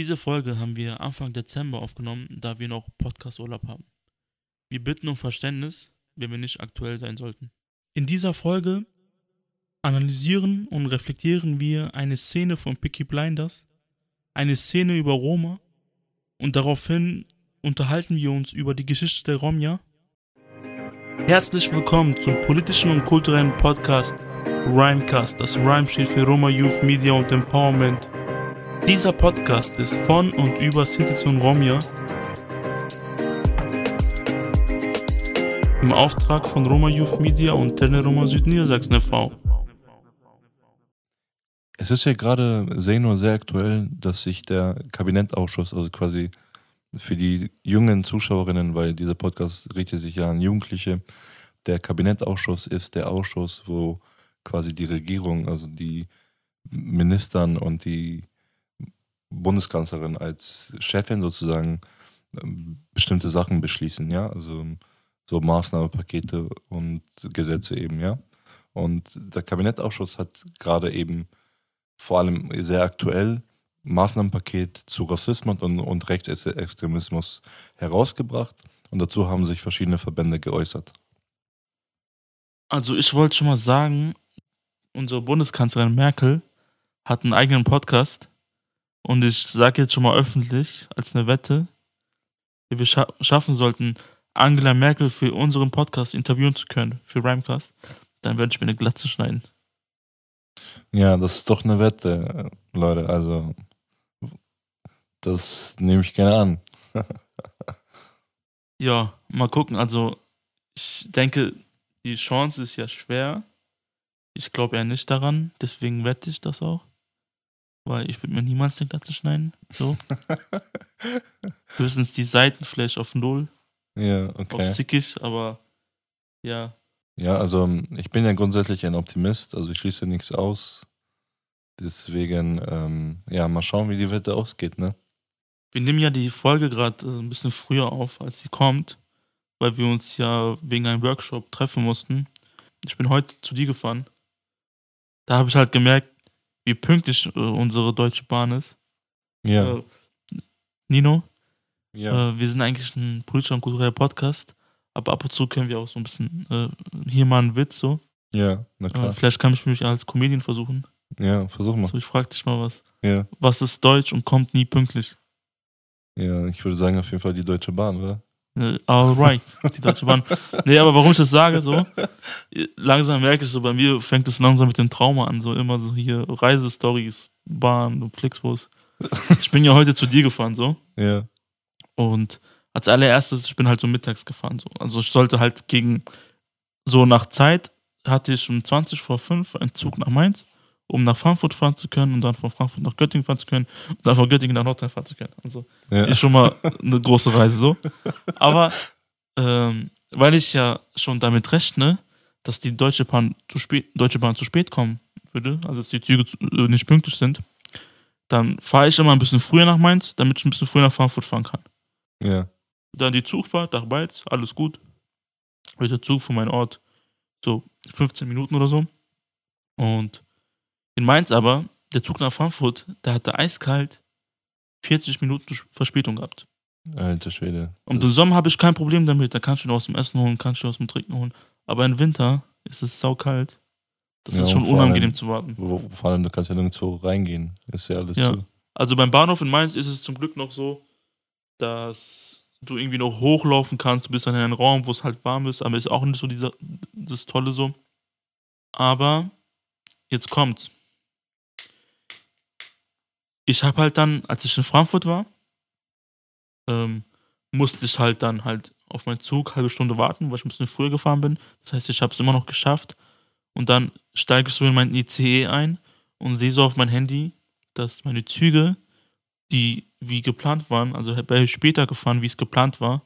Diese Folge haben wir Anfang Dezember aufgenommen, da wir noch Podcast-Urlaub haben. Wir bitten um Verständnis, wenn wir nicht aktuell sein sollten. In dieser Folge analysieren und reflektieren wir eine Szene von Picky Blinders, eine Szene über Roma und daraufhin unterhalten wir uns über die Geschichte der Romja. Herzlich willkommen zum politischen und kulturellen Podcast Rhymecast. Das Rhyme steht für Roma Youth Media und Empowerment. Dieser Podcast ist von und über Sinti und Romja im Auftrag von Roma Youth Media und Teleroma Südniedersachsen e.V. Es ist ja gerade sehr nur sehr aktuell, dass sich der Kabinettausschuss, also quasi für die jungen Zuschauerinnen, weil dieser Podcast richtet sich ja an Jugendliche, der Kabinettausschuss ist der Ausschuss, wo quasi die Regierung, also die Ministern und die Bundeskanzlerin als Chefin sozusagen ähm, bestimmte Sachen beschließen, ja, also so Maßnahmepakete und Gesetze eben, ja. Und der Kabinettausschuss hat gerade eben vor allem sehr aktuell Maßnahmenpaket zu Rassismus und, und Rechtsextremismus herausgebracht und dazu haben sich verschiedene Verbände geäußert. Also ich wollte schon mal sagen, unsere Bundeskanzlerin Merkel hat einen eigenen Podcast und ich sage jetzt schon mal öffentlich als eine Wette, wie wir scha schaffen sollten, Angela Merkel für unseren Podcast interviewen zu können, für Rhymecast, dann werde ich mir eine Glatze schneiden. Ja, das ist doch eine Wette, Leute. Also, das nehme ich gerne an. ja, mal gucken. Also, ich denke, die Chance ist ja schwer. Ich glaube ja nicht daran, deswegen wette ich das auch weil ich würde mir niemals den Glatze schneiden. So. Höchstens die Seiten vielleicht auf Null. Ja, okay. Auf sickig, aber ja. Ja, also ich bin ja grundsätzlich ein Optimist, also ich schließe nichts aus. Deswegen, ähm, ja, mal schauen, wie die Wette ausgeht, ne? Wir nehmen ja die Folge gerade äh, ein bisschen früher auf, als sie kommt, weil wir uns ja wegen einem Workshop treffen mussten. Ich bin heute zu dir gefahren. Da habe ich halt gemerkt, wie pünktlich äh, unsere Deutsche Bahn ist. Ja. Äh, Nino? Ja. Äh, wir sind eigentlich ein politischer und kultureller Podcast, aber ab und zu können wir auch so ein bisschen äh, hier mal einen Witz so. Ja, na klar. Äh, vielleicht kann ich mich als Comedian versuchen. Ja, versuch mal. So, ich frag dich mal was. Ja. Was ist Deutsch und kommt nie pünktlich? Ja, ich würde sagen auf jeden Fall die Deutsche Bahn, oder? Äh, alright, die Deutsche Bahn. Nee, aber warum ich das sage, so, langsam merke ich so, bei mir fängt es langsam mit dem Trauma an, so immer so hier Reisestories, Bahn und Flixbus. Ich bin ja heute zu dir gefahren, so. Ja. Und als allererstes, ich bin halt so mittags gefahren, so. Also ich sollte halt gegen, so nach Zeit hatte ich um 20 vor 5 einen Zug nach Mainz um nach Frankfurt fahren zu können und dann von Frankfurt nach Göttingen fahren zu können und dann von Göttingen nach Nordrhein fahren zu können. Also ja. ist schon mal eine große Reise so. Aber ähm, weil ich ja schon damit rechne, dass die Deutsche Bahn zu spät, Deutsche Bahn zu spät kommen würde, also dass die Züge äh, nicht pünktlich sind, dann fahre ich immer ein bisschen früher nach Mainz, damit ich ein bisschen früher nach Frankfurt fahren kann. Ja. Dann die Zugfahrt nach Mainz, alles gut. Mit der Zug von meinem Ort so 15 Minuten oder so. Und in Mainz aber, der Zug nach Frankfurt, da hatte eiskalt 40 Minuten Verspätung gehabt. Alter Schwede. Und im Sommer habe ich kein Problem damit. Da kannst du ihn aus dem Essen holen, kannst du aus dem Trinken holen. Aber im Winter ist es saukalt. Das ja, ist schon unangenehm allem, zu warten. Wo, vor allem, du kannst ja nirgendwo reingehen. Ist ja alles ja. zu. Also beim Bahnhof in Mainz ist es zum Glück noch so, dass du irgendwie noch hochlaufen kannst. Du bist dann in einem Raum, wo es halt warm ist, aber ist auch nicht so dieser, das Tolle so. Aber jetzt kommt's ich habe halt dann, als ich in Frankfurt war, ähm, musste ich halt dann halt auf meinen Zug halbe Stunde warten, weil ich ein bisschen früher gefahren bin. Das heißt, ich habe es immer noch geschafft. Und dann steige ich so in mein ICE ein und sehe so auf mein Handy, dass meine Züge, die wie geplant waren, also ich später gefahren, wie es geplant war,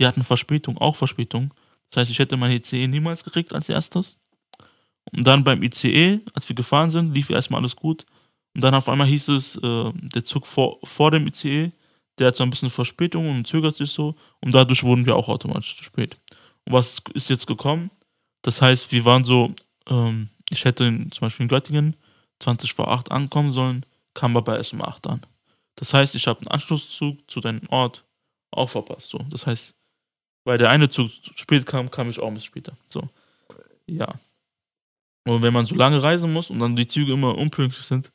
die hatten Verspätung, auch Verspätung. Das heißt, ich hätte mein ICE niemals gekriegt als erstes. Und dann beim ICE, als wir gefahren sind, lief erstmal alles gut. Und dann auf einmal hieß es, äh, der Zug vor, vor dem ICE, der hat so ein bisschen Verspätung und zögert sich so. Und dadurch wurden wir auch automatisch zu spät. Und was ist jetzt gekommen? Das heißt, wir waren so, ähm, ich hätte in, zum Beispiel in Göttingen 20 vor 8 ankommen sollen, kam aber erst um 8 an. Das heißt, ich habe einen Anschlusszug zu deinem Ort auch verpasst. So. Das heißt, weil der eine Zug zu spät kam, kam ich auch ein bisschen später. So. Ja. Und wenn man so lange reisen muss und dann die Züge immer unpünktlich sind,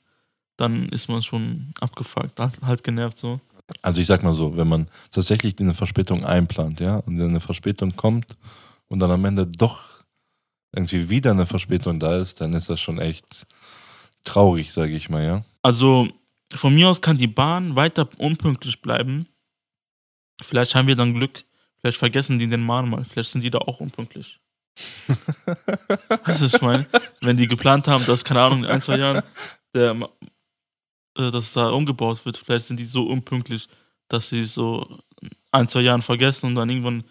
dann ist man schon abgefuckt, halt, genervt so. Also ich sag mal so, wenn man tatsächlich eine Verspätung einplant, ja, und eine Verspätung kommt und dann am Ende doch irgendwie wieder eine Verspätung da ist, dann ist das schon echt traurig, sage ich mal, ja. Also von mir aus kann die Bahn weiter unpünktlich bleiben. Vielleicht haben wir dann Glück. Vielleicht vergessen die den Mahn mal. Vielleicht sind die da auch unpünktlich. weißt du, was ich meine? Wenn die geplant haben, dass, keine Ahnung, in ein, zwei Jahren der, äh, dass da umgebaut wird, vielleicht sind die so unpünktlich, dass sie so ein, zwei Jahren vergessen und dann irgendwann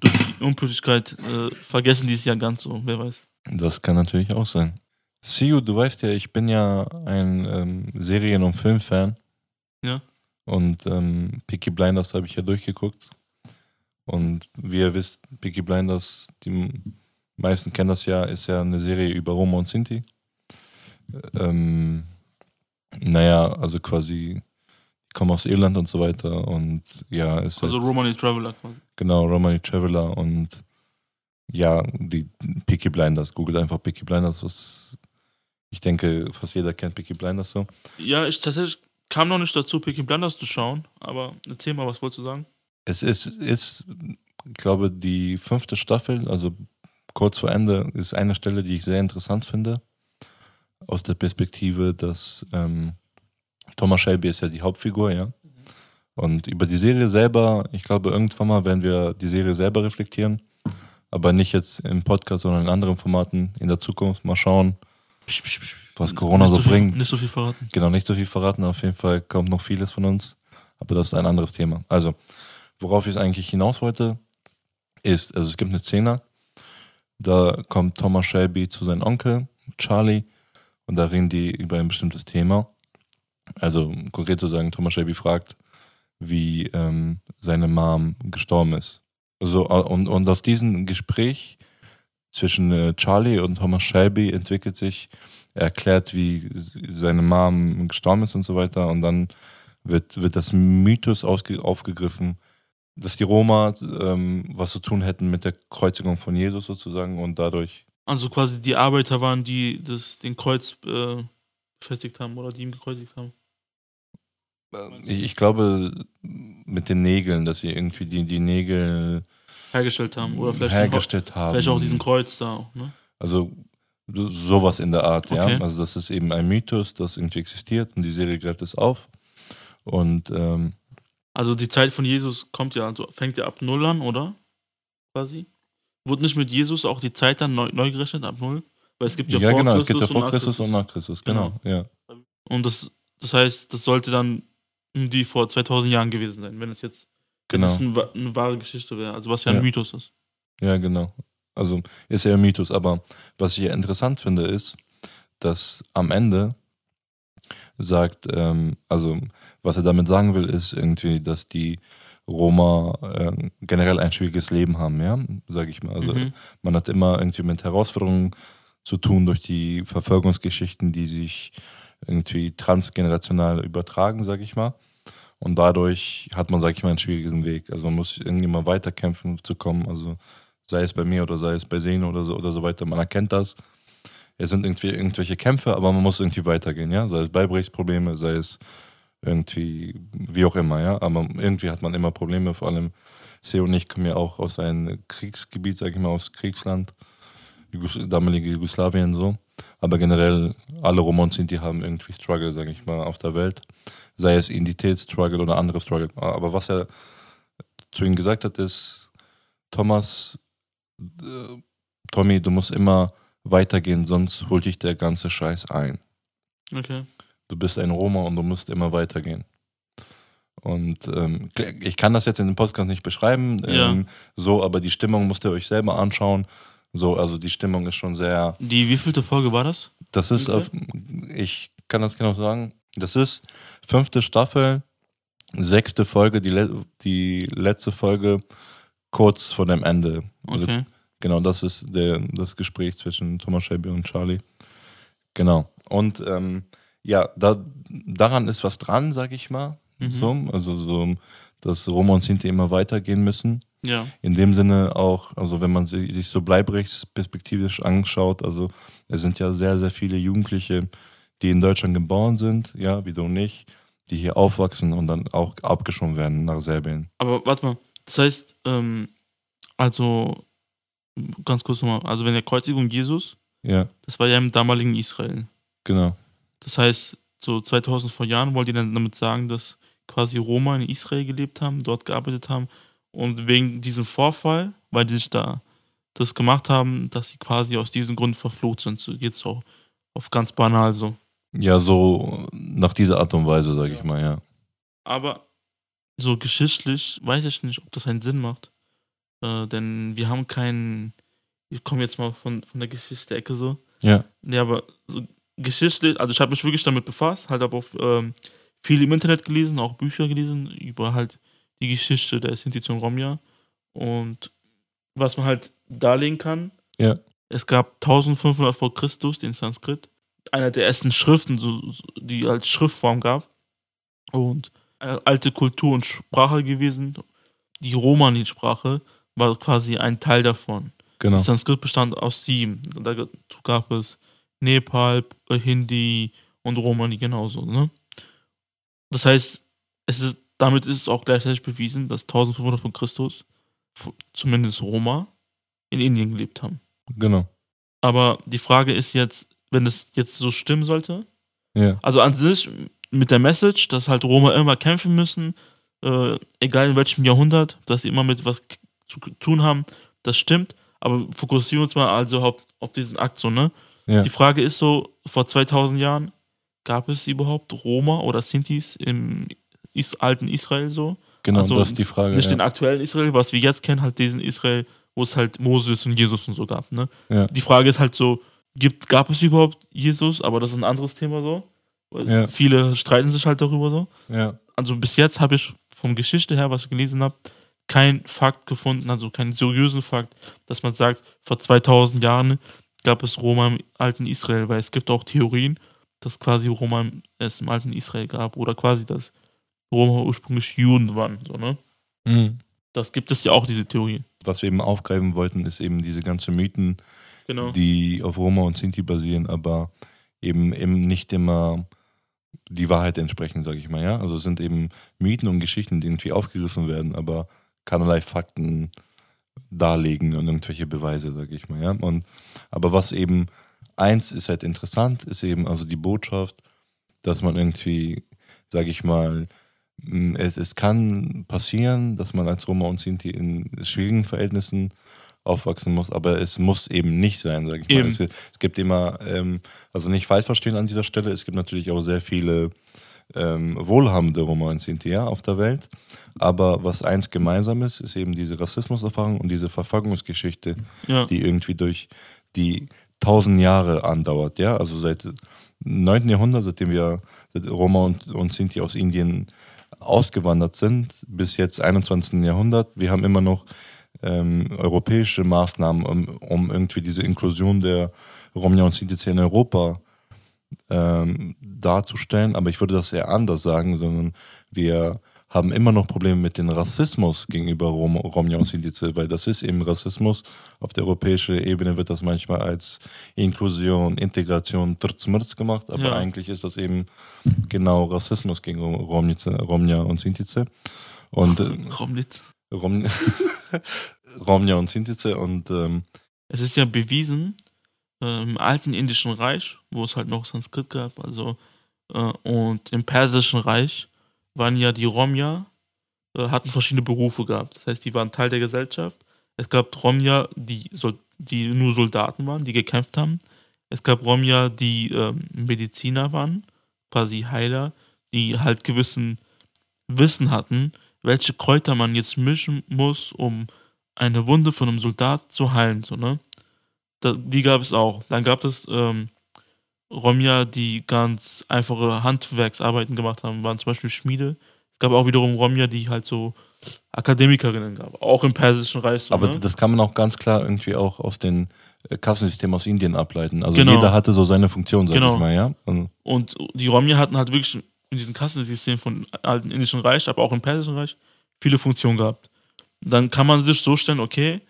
durch die Unpünktlichkeit äh, vergessen die es ja ganz so, wer weiß. Das kann natürlich auch sein. Siu, du weißt ja, ich bin ja ein ähm, Serien- und Filmfan. Ja. Und ähm, Peaky Blinders habe ich ja durchgeguckt. Und wie ihr wisst, Peaky Blinders, die meisten kennen das ja, ist ja eine Serie über Roma und Sinti. Ähm, naja, also quasi, die kommen aus Irland und so weiter. Und ja, ist Also halt, Romani Traveler quasi. Genau, Romani Traveler und ja, die Peaky Blinders. Googelt einfach Peaky Blinders, was ich denke, fast jeder kennt Peaky Blinders so. Ja, ich tatsächlich kam noch nicht dazu, Peaky Blinders zu schauen, aber erzähl mal, was wolltest du sagen? Es ist, ist, ich glaube, die fünfte Staffel, also kurz vor Ende, ist eine Stelle, die ich sehr interessant finde. Aus der Perspektive, dass ähm, Thomas Shelby ist ja die Hauptfigur, ja. Und über die Serie selber, ich glaube, irgendwann mal werden wir die Serie selber reflektieren. Aber nicht jetzt im Podcast, sondern in anderen Formaten in der Zukunft. Mal schauen, Psch, psch, psch. was Corona nicht so viel, bringt. Nicht so viel verraten. Genau, nicht so viel verraten. Auf jeden Fall kommt noch vieles von uns. Aber das ist ein anderes Thema. Also, worauf ich eigentlich hinaus wollte, ist, also es gibt eine Szene, da kommt Thomas Shelby zu seinem Onkel, Charlie, und da reden die über ein bestimmtes Thema. Also, konkret zu sagen, Thomas Shelby fragt, wie ähm, seine Mom gestorben ist. So, äh, und, und aus diesem Gespräch zwischen äh, Charlie und Thomas Shelby entwickelt sich er erklärt, wie seine Mom gestorben ist und so weiter. Und dann wird, wird das Mythos aufgegriffen, dass die Roma ähm, was zu tun hätten mit der Kreuzigung von Jesus sozusagen und dadurch. Also quasi die Arbeiter waren, die das, den Kreuz äh, befestigt haben oder die ihn gekreuzigt haben. Ich, ich glaube, mit den Nägeln, dass sie irgendwie die, die Nägel Hergestellt haben. Oder vielleicht, hergestellt haben. vielleicht auch diesen Kreuz da. auch, Ne? Also so- sowas in der Art, Okay. ja. Also das ist eben ein Mythos, das irgendwie existiert und die Serie greift es auf. Und ähm, Also die Zeit von Jesus kommt ja, also fängt ja ab Null an, oder? Quasi. Wurde nicht mit Jesus auch die Zeit dann neu, neu gerechnet ab Null? Weil es gibt ja, ja, vor genau, Christus es gibt ja und vor nach Christus und nach Christus, genau, ja. Und das, das heißt, das sollte dann die vor 2000 Jahren gewesen sein, wenn es jetzt wenn Genau. das eine, eine wahre Geschichte wäre. Also was ja ein Ja. Mythos ist. Ja, genau. Also ist ja ein Mythos, aber was ich ja interessant finde, ist, dass am Ende sagt, ähm, also was er damit sagen will, ist irgendwie, dass die Roma ähm, generell ein schwieriges Leben haben, ja, sage ich mal. Also Mhm. man hat immer irgendwie mit Herausforderungen zu tun durch die Verfolgungsgeschichten, die sich irgendwie transgenerational übertragen, sage ich mal. Und dadurch hat man, sage ich mal, einen schwierigen Weg. Also man muss irgendwie mal weiterkämpfen zu kommen. Also sei es bei mir oder sei es bei Sehne oder so oder so weiter. Man erkennt das. Es sind irgendwie irgendwelche Kämpfe, aber man muss irgendwie weitergehen, ja. Sei es Beibrechtsprobleme, sei es irgendwie, wie auch immer, ja. Aber irgendwie hat man immer Probleme, vor allem Seo und ich kommen ja auch aus einem Kriegsgebiet, sage ich mal, aus Kriegsland, damalige Jugoslawien so. Aber generell, alle Roma und Sinti haben irgendwie Struggle, sage ich mal, auf der Welt. Sei es Identitätsstruggle oder andere Struggle. Aber was er zu ihm gesagt hat, ist, Thomas, äh, Tommy, du musst immer weitergehen, sonst holt dich der ganze Scheiß ein. Okay. Du bist ein Roma und du musst immer weitergehen. Und ähm, ich kann das jetzt in dem Podcast nicht beschreiben, Ja. ähm, so, aber die Stimmung müsst ihr euch selber anschauen. So, also die Stimmung ist schon sehr. Die wievielte Folge war das? Das ist, auf, ich kann das genau sagen. Das ist fünfte Staffel, sechste Folge, die, le die letzte Folge kurz vor dem Ende. Also Okay. Genau, das ist der, das Gespräch zwischen Thomas Shelby und Charlie. Genau. Und ähm, ja, da, daran ist was dran, sag ich mal. Mhm. So, also so, dass Roma und Sinti immer weitergehen müssen. Ja. In dem Sinne auch, also wenn man sich sich so bleibrechtsperspektivisch anschaut, also es sind ja sehr, sehr viele Jugendliche, die in Deutschland geboren sind, ja, wie du und ich, die hier aufwachsen und dann auch abgeschoben werden nach Serbien. Aber warte mal, das heißt, ähm, also ganz kurz nochmal, also wenn der Kreuzigung Jesus, Ja, das war ja im damaligen Israel. genau. Das heißt, so 2000 vor Jahren wollt ihr dann damit sagen, dass quasi Roma in Israel gelebt haben, dort gearbeitet haben und wegen diesem Vorfall, weil die sich da das gemacht haben, dass sie quasi aus diesem Grund verflucht sind. So jetzt auch auf ganz banal so. Ja, so nach dieser Art und Weise, sage ich mal, ja. Aber so geschichtlich weiß ich nicht, ob das einen Sinn macht. Äh, denn wir haben keinen. Ich komme jetzt mal von, von der Geschichte-Ecke so. Ja, Nee, aber so geschichtlich, also ich habe mich wirklich damit befasst, halt aber auch ähm, viel im Internet gelesen, auch Bücher gelesen über halt die Geschichte der Sinti und Romja. Und was man halt darlegen kann, Ja. es gab 1500 vor Christus den Sanskrit, einer der ersten Schriften, so, die als Schriftform gab. Und eine alte Kultur und Sprache gewesen. Die Romani-Sprache war quasi ein Teil davon. genau. Sanskrit bestand aus sieben. Da gab es Nepal, äh, Hindi und Romani genauso. Ne? Das heißt, es ist, damit ist es auch gleichzeitig bewiesen, dass 1500 von Christus zumindest Roma in Indien gelebt haben. Genau. Aber die Frage ist jetzt, wenn das jetzt so stimmen sollte, Ja, also an sich mit der Message, dass halt Roma immer kämpfen müssen, äh, egal in welchem Jahrhundert, dass sie immer mit was zu tun haben, das stimmt. Aber fokussieren wir uns mal also auf, auf diesen Akt so, ne? Ja. Die Frage ist so, vor 2000 Jahren gab es überhaupt Roma oder Sintis im Is alten Israel so? genau, also das ist die Frage. Nicht ja. den aktuellen Israel, was wir jetzt kennen, halt diesen Israel, wo es halt Moses und Jesus und so gab, ne? Ja. Die Frage ist halt so, gibt, gab es überhaupt Jesus? Aber das ist ein anderes Thema so. Ja. Viele streiten sich halt darüber so. Also bis jetzt habe ich vom Geschichte her, was ich gelesen habe, kein Fakt gefunden, also keinen seriösen Fakt, dass man sagt, vor 2000 Jahren gab es Roma im alten Israel, weil es gibt auch Theorien, dass quasi Roma es im alten Israel gab oder quasi, dass Roma ursprünglich Juden waren. So, ne? Mhm. Das gibt es ja auch, diese Theorie. Was wir eben aufgreifen wollten, ist eben diese ganzen Mythen, Genau. die auf Roma und Sinti basieren, aber eben, eben nicht immer die Wahrheit entsprechen, sage ich mal. Ja? Also es sind eben Mythen und Geschichten, die irgendwie aufgegriffen werden, aber keinerlei Fakten darlegen und irgendwelche Beweise, sage ich mal. Ja? Und, aber was eben eins ist halt interessant, ist eben also die Botschaft, dass man irgendwie, sage ich mal, es, es kann passieren, dass man als Roma und Sinti in schwierigen Verhältnissen aufwachsen muss, aber es muss eben nicht sein, sage ich mal. Eben. Es, es gibt immer, ähm, also nicht falsch verstehen an dieser Stelle, es gibt natürlich auch sehr viele ähm, wohlhabende Roma und Sinti ja, auf der Welt, aber was eins gemeinsam ist, ist eben diese Rassismuserfahrung und diese Verfolgungsgeschichte, Ja. die irgendwie durch die tausend Jahre andauert, ja, also seit 9. Jahrhundert, seitdem wir seit Roma und, und Sinti aus Indien ausgewandert sind, bis jetzt 21. Jahrhundert. Wir haben immer noch ähm, europäische Maßnahmen, um, um irgendwie diese Inklusion der Romja und Sinti in Europa ähm, darzustellen, aber ich würde das eher anders sagen, sondern wir haben immer noch Probleme mit dem Rassismus gegenüber Rom, Romja und Sintize, weil das ist eben Rassismus. Auf der europäischen Ebene wird das manchmal als Inklusion, Integration, Trzmrz gemacht, aber Ja. eigentlich ist das eben genau Rassismus gegen Romnice, Romja und Sintize. Und äh, Romnitz. Rom, Romja und Sintize und ähm, Es ist ja bewiesen, im alten indischen Reich, wo es halt noch Sanskrit gab, also äh, und im persischen Reich waren ja die Romja, äh, hatten verschiedene Berufe gehabt. Das heißt, die waren Teil der Gesellschaft. Es gab Romja, die, die nur Soldaten waren, die gekämpft haben. Es gab Romja, die ähm, Mediziner waren, quasi Heiler, die halt gewissen Wissen hatten, welche Kräuter man jetzt mischen muss, um eine Wunde von einem Soldat zu heilen. So, ne? Die gab es auch. Dann gab es ähm, Romja, die ganz einfache Handwerksarbeiten gemacht haben, waren zum Beispiel Schmiede. Es gab auch wiederum Romja, die halt so Akademikerinnen gab, auch im Persischen Reich. So, Aber ne? das kann man auch ganz klar irgendwie auch aus den äh, Kassensystemen aus Indien ableiten. Also Genau. jeder hatte so seine Funktion, sag Genau. ich mal, ja. Und, Und die Romja hatten halt wirklich in diesem Kassensystem von alten indischen Reich, aber auch im persischen Reich, viele Funktionen gehabt. Dann kann man sich so stellen, okay,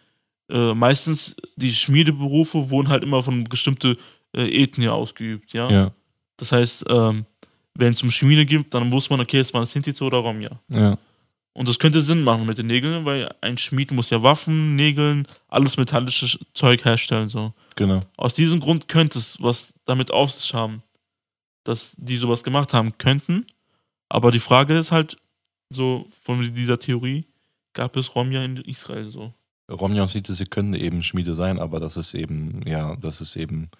äh, meistens die Schmiedeberufe wurden halt immer von bestimmten äh, Ethnie ausgeübt, ja. Ja. Das heißt, ähm, wenn es um Schmiede gibt, dann muss man, okay, es waren Sintize oder Romja. Ja. Und das könnte Sinn machen mit den Nägeln, weil ein Schmied muss ja Waffen, Nägeln, alles metallische Zeug herstellen. So. Genau. Aus diesem Grund könnte es was damit auf sich haben, dass die sowas gemacht haben könnten. Aber die Frage ist halt, so von dieser Theorie, gab es Romja in Israel so. Romja und Sitze können eben Schmiede sein, aber das ist eben, ja, das ist eben,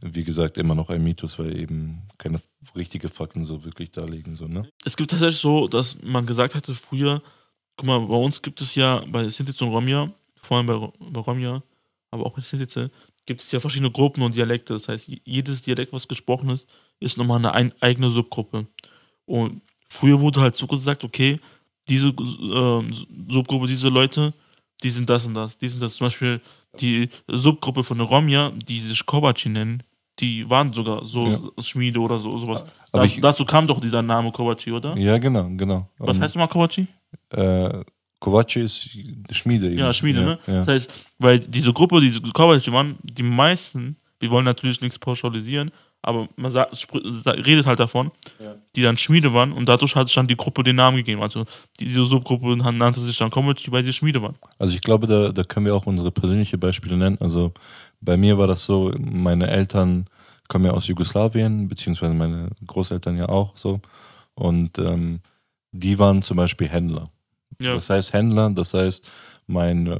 wie gesagt, immer noch ein Mythos, weil eben keine richtige Fakten so wirklich darlegen. So, ne? Es gibt tatsächlich so, dass man gesagt hatte früher, guck mal, bei uns gibt es ja bei Sintize und Romja, vor allem bei, bei Romja, aber auch bei Sintize, gibt es ja verschiedene Gruppen und Dialekte. Das heißt, jedes Dialekt, was gesprochen ist, ist nochmal eine ein, eigene Subgruppe. Und früher wurde halt so gesagt, okay, diese äh, Subgruppe, diese Leute, die sind das und das, die sind das. Zum Beispiel die Subgruppe von Romja, die sich Kovaci nennen, die waren sogar so Ja. Schmiede oder so, sowas. Aber Da, ich- dazu kam doch dieser Name Kovaci, oder? Ja, genau, genau. Was Und, heißt nochmal Kovaci? Äh, Kovaci ist Schmiede. Eben. Ja, Schmiede, ja, ne? Ja. Das heißt, weil diese Gruppe, diese Kovaci waren, die meisten, wir wollen natürlich nichts pauschalisieren, aber man sagt, redet halt davon, Ja. die dann Schmiede waren und dadurch hat sich dann die Gruppe den Namen gegeben. Also diese Subgruppe nannte sich dann Kovaci, weil sie Schmiede waren. Also ich glaube, da, da können wir auch unsere persönlichen Beispiele nennen. Also bei mir war das so, meine Eltern kommen ja aus Jugoslawien, beziehungsweise meine Großeltern ja auch so. Und ähm, die waren zum Beispiel Händler. Ja, Das heißt Händler, das heißt mein äh,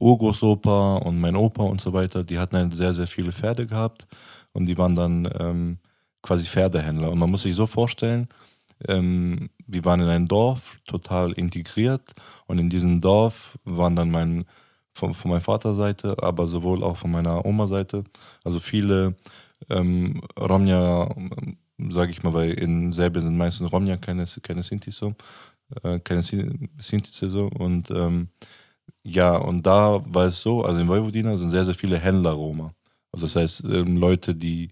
Urgroßopa und mein Opa und so weiter, die hatten halt sehr, sehr viele Pferde gehabt und die waren dann ähm, quasi Pferdehändler. Und man muss sich so vorstellen, ähm, wir waren in einem Dorf, total integriert und in diesem Dorf waren dann mein, von, von meiner Vaterseite, aber sowohl auch von meiner Oma-Seite, also viele ähm, Romja, sage ich mal, weil in Serbien sind meistens Romja keine, keine Sintis so, äh, keine Sin- Sintis so und ähm, ja, und da war es so, also in Vojvodina sind sehr, sehr viele Händler Roma. Also das heißt, ähm, Leute, die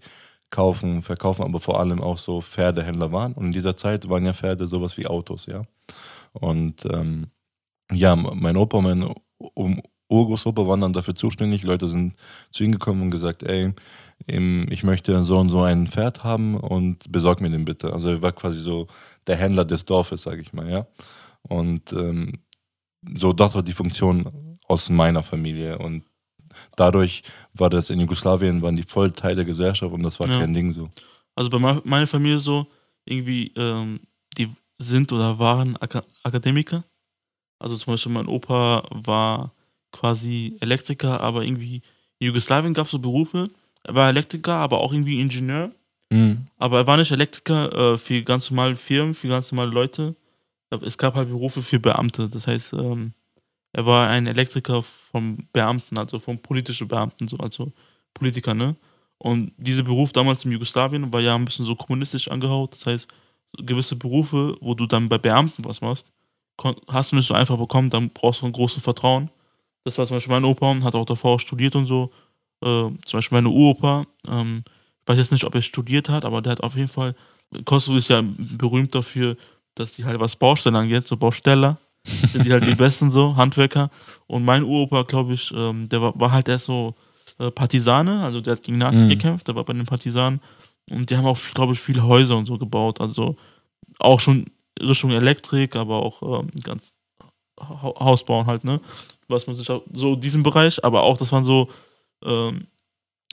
kaufen, verkaufen, aber vor allem auch so Pferdehändler waren. Und in dieser Zeit waren ja Pferde sowas wie Autos, ja. Und ähm, ja, mein Opa mein um, Urgroßopa waren dann dafür zuständig. Leute sind zu ihm gekommen und gesagt, ey, ich möchte so und so ein Pferd haben und besorg mir den bitte. Also er war quasi so der Händler des Dorfes, sage ich mal, ja. Und ähm, so, das war die Funktion aus meiner Familie. Und dadurch war das in Jugoslawien, waren die voll Teil der Gesellschaft und das war Ja. kein Ding so. also bei me- meiner Familie so, irgendwie, ähm, die sind oder waren Aka Akademiker. Also zum Beispiel mein Opa war quasi Elektriker, aber irgendwie in Jugoslawien gab es so Berufe. Er war Elektriker, aber auch irgendwie Ingenieur. Mhm. Aber er war nicht Elektriker äh, für ganz normale Firmen, für ganz normale Leute. Es gab halt Berufe für Beamte. Das heißt, ähm, er war ein Elektriker vom Beamten, also vom politischen Beamten, so, also Politiker, ne? Und dieser Beruf damals in Jugoslawien war ja ein bisschen so kommunistisch angehaut. Das heißt, gewisse Berufe, wo du dann bei Beamten was machst, hast du nicht so einfach bekommen, dann brauchst du ein großes Vertrauen. Das war zum Beispiel mein Opa und hat auch davor studiert und so. Äh, zum Beispiel meine Uropa, ähm, ich weiß jetzt nicht, ob er studiert hat, aber der hat auf jeden Fall, Kosovo ist ja berühmt dafür, dass die halt was Baustellen angeht, so Bausteller, sind die halt die besten so, Handwerker. Und mein Uropa, glaube ich, ähm, der war, war halt erst so äh, Partisane, also der hat gegen Nazis Mhm. gekämpft, der war bei den Partisanen. Und die haben auch, glaube ich, viele Häuser und so gebaut, also auch schon Richtung Elektrik, aber auch ähm, ganz Ha Haus bauen halt, ne? Was man sich auch, so diesen Bereich, aber auch, das waren so, ähm,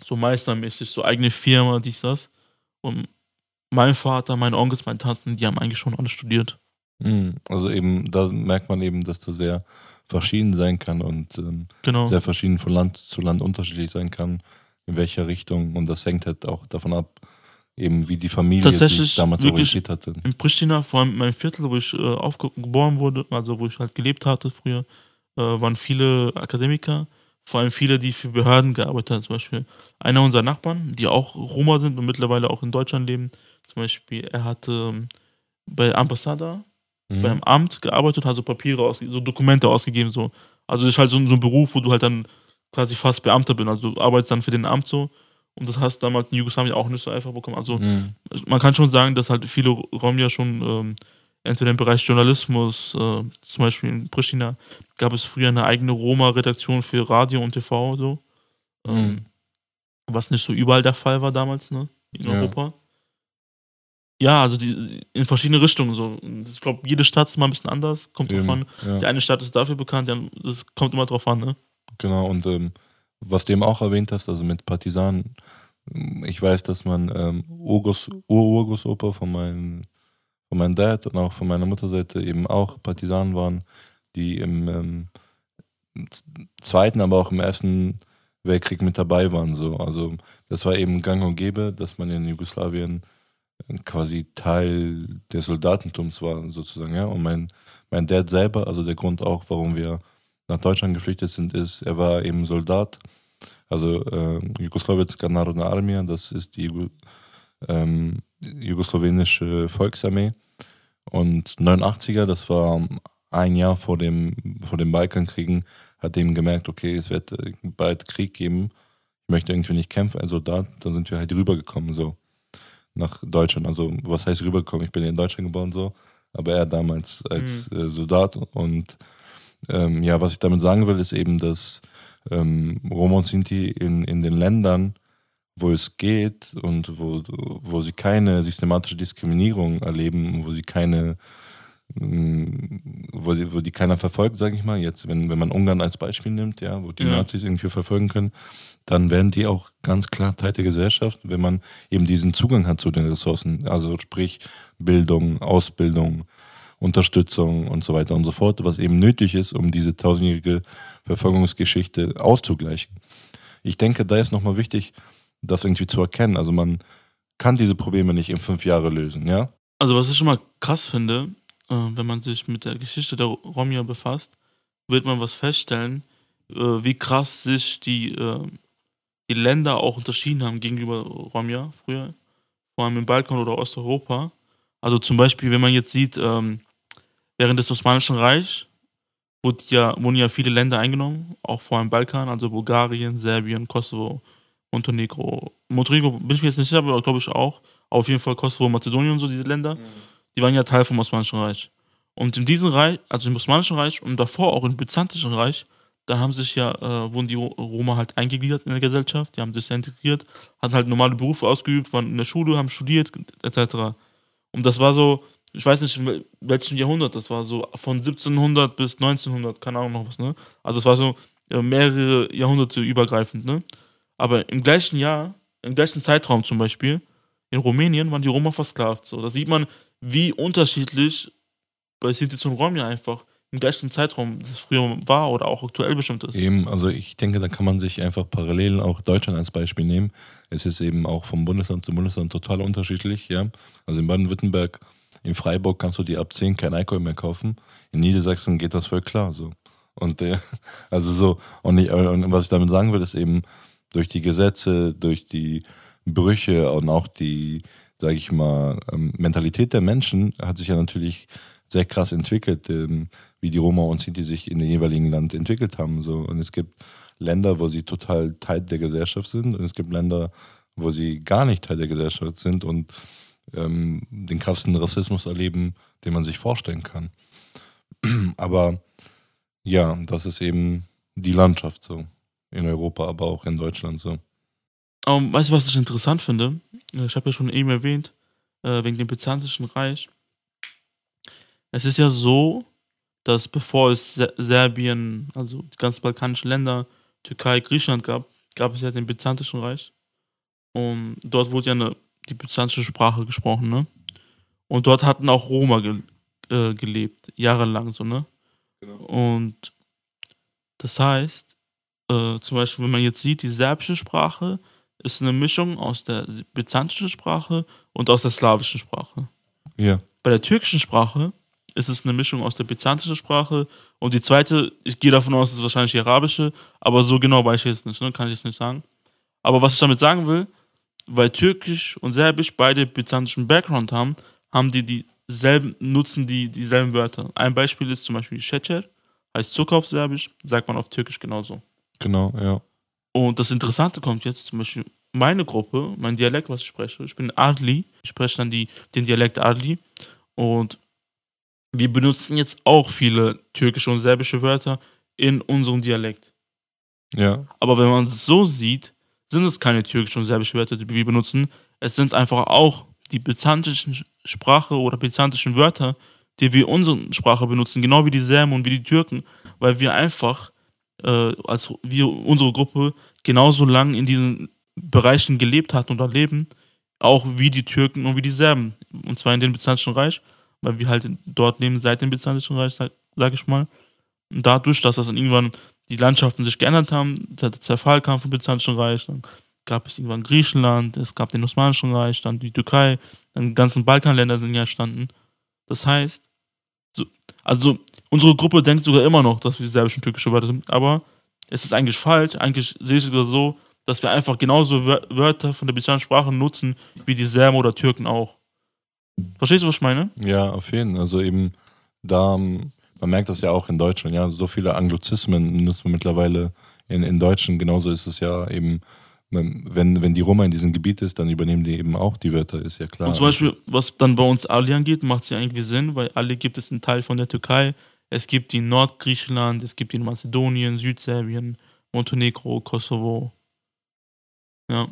so meistermäßig, so eigene Firma, dies, das. Und mein Vater, meine Onkels, meine Tanten, die haben eigentlich schon alle studiert. Mhm. Also eben, da merkt man eben, dass das sehr verschieden sein kann und ähm, Genau. sehr verschieden von Land zu Land unterschiedlich sein kann, in welcher Richtung. Und das hängt halt auch davon ab, eben wie die Familie sich damals orientiert hatte. in Pristina, vor allem in meinem Viertel, wo ich äh, aufgeboren wurde, also wo ich halt gelebt hatte früher, äh, waren viele Akademiker, vor allem viele, die für Behörden gearbeitet haben. Zum Beispiel einer unserer Nachbarn, die auch Roma sind und mittlerweile auch in Deutschland leben. Zum Beispiel, er hatte ähm, bei Ambassada, Mhm. beim Amt gearbeitet, hat so Papiere, ausge so Dokumente ausgegeben. So. Also das ist halt so, so ein Beruf, wo du halt dann quasi fast Beamter bist. Also du arbeitest dann für den Amt so Und das hast damals in Jugoslawien auch nicht so einfach bekommen. Also Mhm. man kann schon sagen, dass halt viele Romja schon ähm, entweder im Bereich Journalismus, äh, zum Beispiel in Pristina, gab es früher eine eigene Roma-Redaktion für Radio und TV, so. Ähm, Mhm. Was nicht so überall der Fall war damals, ne? In Ja. Europa. Ja, also die, in verschiedene Richtungen so. Ich glaube, jede Stadt ist mal ein bisschen anders, kommt drauf Eben, an. ja. Die eine Stadt ist dafür bekannt, ja, das kommt immer drauf an, ne? Genau, und ähm, was du eben auch erwähnt hast, also mit Partisanen, ähm, ich weiß, dass man ähm, Ur-Urgroßopa von meinem, von meinem Dad und auch von meiner Mutterseite eben auch Partisanen waren, die im ähm, Zweiten, aber auch im Ersten Weltkrieg mit dabei waren. So. Also das war eben gang und gäbe, dass man in Jugoslawien quasi Teil des Soldatentums war, sozusagen. Ja? Und mein, mein Dad selber, also der Grund auch, warum wir nach Deutschland geflüchtet sind, ist, er war eben Soldat. Also äh, Jugoslawetska Narodna Armia, das ist die Jugo- ähm, jugoslawenische Volksarmee. Und 89er, das war ein Jahr vor dem, vor dem Balkankriegen, hat eben gemerkt, okay, es wird äh, bald Krieg geben. Ich möchte irgendwie nicht kämpfen als Soldat. Dann sind wir halt rübergekommen, so nach Deutschland. Also, was heißt rübergekommen? Ich bin in Deutschland geboren, so. Aber er damals als äh, Soldat. Und ähm, ja, was ich damit sagen will, ist eben, dass ähm, Roma und Sinti in, in den Ländern, wo es geht und wo, wo sie keine systematische Diskriminierung erleben, wo sie keine, wo, die, wo die keiner verfolgt, sage ich mal, jetzt, wenn, wenn man Ungarn als Beispiel nimmt, ja, wo die Ja. Nazis irgendwie verfolgen können, dann werden die auch ganz klar Teil der Gesellschaft, wenn man eben diesen Zugang hat zu den Ressourcen, also sprich Bildung, Ausbildung, Unterstützung und so weiter und so fort, was eben nötig ist, um diese tausendjährige Verfolgungsgeschichte auszugleichen. Ich denke, da ist nochmal wichtig, das irgendwie zu erkennen. Also man kann diese Probleme nicht in fünf Jahre lösen, ja? Also was ich schon mal krass finde, wenn man sich mit der Geschichte der Romja befasst, wird man was feststellen, äh, wie krass sich die, äh, die Länder auch unterschieden haben gegenüber Romja früher, vor allem im Balkan oder Osteuropa. Also zum Beispiel, wenn man jetzt sieht, ähm, während des Osmanischen Reichs wurde ja, wurden ja viele Länder eingenommen, auch vor allem Balkan, also Bulgarien, Serbien, Kosovo, Montenegro. Montenegro bin ich mir jetzt nicht sicher, aber glaube ich auch. Auf jeden Fall Kosovo, Mazedonien und so, diese Länder, die waren ja Teil vom Osmanischen Reich. Und in diesem Reich, also im Osmanischen Reich und davor auch im Byzantinischen Reich, da haben sich ja, äh, wurden die Ro- Roma halt eingegliedert in der Gesellschaft, die haben sich integriert, hatten halt normale Berufe ausgeübt, waren in der Schule, haben studiert, etc. Und das war so, ich weiß nicht, in wel- welchem Jahrhundert das war, so von 1700 bis 1900, keine Ahnung noch was, ne? Also es war so äh, mehrere Jahrhunderte übergreifend, ne? Aber im gleichen Jahr, im gleichen Zeitraum zum Beispiel, in Rumänien waren die Roma versklavt. So. Da sieht man, wie unterschiedlich bei Sinti und Romja einfach im gleichen Zeitraum das früher war oder auch aktuell bestimmt ist. Eben, also ich denke, da kann man sich einfach parallel auch Deutschland als Beispiel nehmen. Es ist eben auch vom Bundesland zu Bundesland total unterschiedlich, ja. Also in Baden-Württemberg, in Freiburg kannst du dir ab 10 kein Alkohol mehr kaufen. In Niedersachsen geht das voll klar so. Und äh, also so, und, ich, und was ich damit sagen will, ist eben durch die Gesetze, durch die Brüche und auch die, sage ich mal, ähm, Mentalität der Menschen hat sich ja natürlich sehr krass entwickelt, ähm, wie die Roma und Sinti sich in dem jeweiligen Land entwickelt haben. Und es gibt Länder, wo sie total Teil der Gesellschaft sind und es gibt Länder, wo sie gar nicht Teil der Gesellschaft sind und ähm, den krassesten Rassismus erleben, den man sich vorstellen kann. Aber ja, das ist eben die Landschaft so. In Europa, aber auch in Deutschland so. Ähm, weißt du, was ich interessant finde? Äh, Ich habe ja schon eben erwähnt, äh, wegen dem Byzantinischen Reich. Es ist ja so, dass bevor es Se Serbien, also die ganzen balkanischen Länder, Türkei, Griechenland gab, gab es ja den Byzantinischen Reich. Und dort wurde ja eine, die byzantinische Sprache gesprochen, ne? Und dort hatten auch Roma ge äh, gelebt, jahrelang so, ne? Und das heißt, äh, zum Beispiel, wenn man jetzt sieht, die serbische Sprache ist eine Mischung aus der byzantinischen Sprache und aus der slawischen Sprache. Ja, Bei der türkischen Sprache ist es eine Mischung aus der byzantinischen Sprache und die zweite, ich gehe davon aus, ist wahrscheinlich die arabische, aber so genau weiß ich jetzt nicht, ne? kann ich jetzt nicht sagen. Aber was ich damit sagen will, weil Türkisch und Serbisch beide byzantischen Background haben, haben die dieselben, nutzen die dieselben Wörter. Ein Beispiel ist zum Beispiel Şeker, heißt Zucker auf Serbisch, sagt man auf Türkisch genauso. genau, ja. Und das Interessante kommt jetzt zum Beispiel, meine Gruppe, mein Dialekt, was ich spreche, ich bin Adli, ich spreche dann die, den Dialekt Adli und wir benutzen jetzt auch viele türkische und serbische Wörter in unserem Dialekt. Ja. Aber wenn man es so sieht, sind es keine türkischen und serbischen Wörter, die wir benutzen. Es sind einfach auch die byzantischen Sprache oder byzantischen Wörter, die wir in unserer Sprache benutzen, genau wie die Serben und wie die Türken, weil wir einfach, äh, als wir, unsere Gruppe, genauso lang in diesen Bereichen gelebt hatten oder leben, auch wie die Türken und wie die Serben. Und zwar in dem Byzantischen Reich, weil wir halt dort leben seit dem Byzantischen Reich, sag, sag ich mal. Und dadurch, dass das dann irgendwann die Landschaften sich geändert haben, der Zerfall kam vom Byzantischen Reich, dann gab es irgendwann Griechenland, es gab den Osmanischen Reich, dann die Türkei, dann die ganzen Balkanländer sind ja entstanden. Das heißt, so, also unsere Gruppe denkt sogar immer noch, dass wir serbische und türkische Wörter sind, aber es ist eigentlich falsch. Eigentlich sehe ich es sogar so, dass wir einfach genauso Wörter von der byzantinischen Sprache nutzen, wie die Serben oder Türken auch. Verstehst du, was ich meine? Ja, auf jeden Fall. Also eben da, man merkt das ja auch in Deutschland, ja, so viele Anglizismen nutzen wir mittlerweile in, in Deutschen. Genauso ist es ja eben, wenn, wenn die Roma in diesem Gebiet ist, dann übernehmen die eben auch die Wörter, ist ja klar. Und zum Beispiel, was dann bei uns Ali angeht, macht es ja irgendwie Sinn, weil Ali gibt es einen Teil von der Türkei, es gibt die Nordgriechenland, es gibt die Mazedonien, Südserbien, Montenegro, Kosovo. Ja.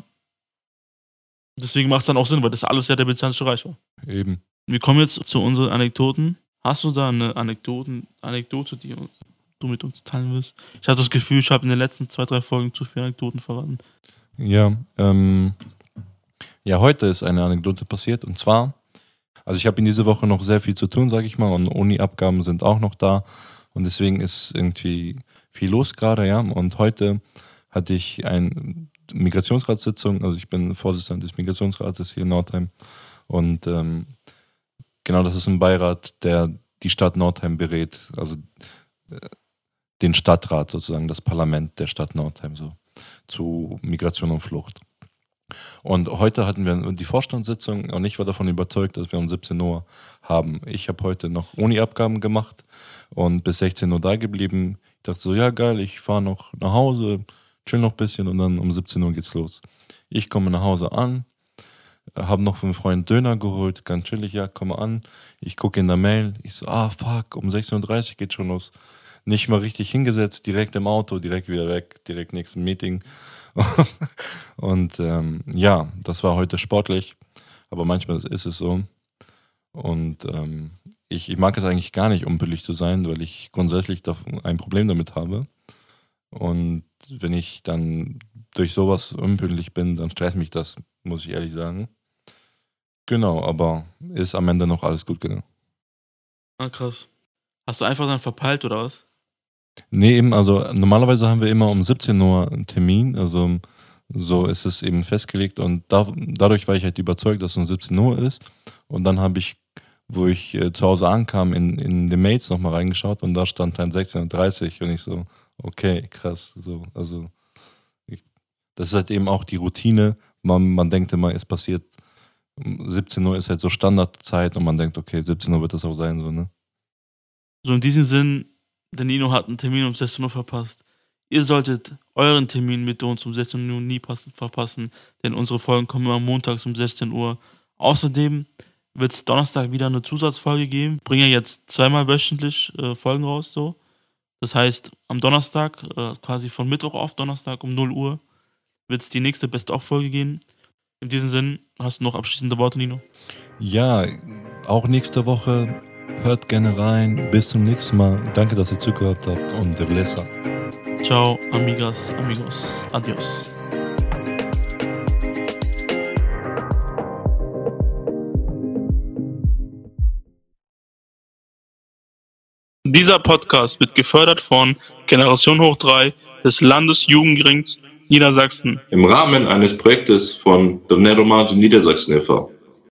Deswegen macht es dann auch Sinn, weil das alles ja der Byzantinische Reich war. Eben. Wir kommen jetzt zu unseren Anekdoten. Hast du da eine Anekdoten, Anekdote, die du mit uns teilen willst? Ich hatte das Gefühl, ich habe in den letzten zwei, drei Folgen zu viele Anekdoten verraten. Ja, ähm, ja, heute ist eine Anekdote passiert und zwar, also ich habe in dieser Woche noch sehr viel zu tun, sage ich mal, und Uni-Abgaben sind auch noch da und deswegen ist irgendwie viel los gerade, ja. Und heute hatte ich ein Migrationsratssitzung. Also ich bin Vorsitzender des Migrationsrates hier in Nordheim. Und ähm, genau das ist ein Beirat, der die Stadt Nordheim berät. Also äh, den Stadtrat sozusagen, das Parlament der Stadt Nordheim so zu Migration und Flucht. Und heute hatten wir die Vorstandssitzung und ich war davon überzeugt, dass wir um 17 Uhr haben. Ich habe heute noch Uni-Abgaben gemacht und bis 16 Uhr da geblieben. Ich dachte so, ja geil, ich fahre noch nach Hause, chill noch ein bisschen und dann um 17 Uhr geht's los. Ich komme nach Hause an, habe noch von Freund Döner geholt, ganz chillig, ja, komme an. Ich gucke in der Mail, ich so, ah, fuck, um 16.30 Uhr geht schon los. Nicht mal richtig hingesetzt, direkt im Auto, direkt wieder weg, direkt nächsten Meeting. und ähm, ja, das war heute sportlich, aber manchmal ist es so. Und ähm, ich, ich mag es eigentlich gar nicht, unpünktlich zu sein, weil ich grundsätzlich ein Problem damit habe. Und wenn ich dann durch sowas unpünktlich bin, dann stresst mich das, muss ich ehrlich sagen. Genau, aber ist am Ende noch alles gut gegangen. Ah, krass. Hast du einfach dann verpeilt oder was? Nee, eben, also normalerweise haben wir immer um 17 Uhr einen Termin, also so ist es eben festgelegt und da, dadurch war ich halt überzeugt, dass es um 17 Uhr ist und dann habe ich, wo ich äh, zu Hause ankam, in, in den Mails nochmal reingeschaut und da stand dann 16.30 Uhr und ich so, okay, krass. So, also ich, das ist halt eben auch die Routine. Man, man denkt immer, es passiert 17 Uhr ist halt so Standardzeit und man denkt, okay, 17 Uhr wird das auch sein, so, ne? So in diesem Sinn, der Nino hat einen Termin um 16 Uhr verpasst. Ihr solltet euren Termin mit uns um 16 Uhr nie passen, verpassen, denn unsere Folgen kommen immer montags um 16 Uhr. Außerdem wird es Donnerstag wieder eine Zusatzfolge geben. Ich bringe jetzt zweimal wöchentlich äh, Folgen raus, so. Das heißt, am Donnerstag, äh, quasi von Mittwoch auf Donnerstag um 0 Uhr, wird es die nächste Best-of-Folge gehen. In diesem Sinn, hast du noch abschließende Worte, Nino? Ja, auch nächste Woche. Hört gerne rein. Bis zum nächsten Mal. Danke, dass ihr zugehört habt und der Blesser. Ciao, amigas, amigos. Adios. Dieser Podcast wird gefördert von Generation Hoch 3 des Landesjugendrings Niedersachsen. Im Rahmen eines Projektes von Donero Niedersachsen e.V.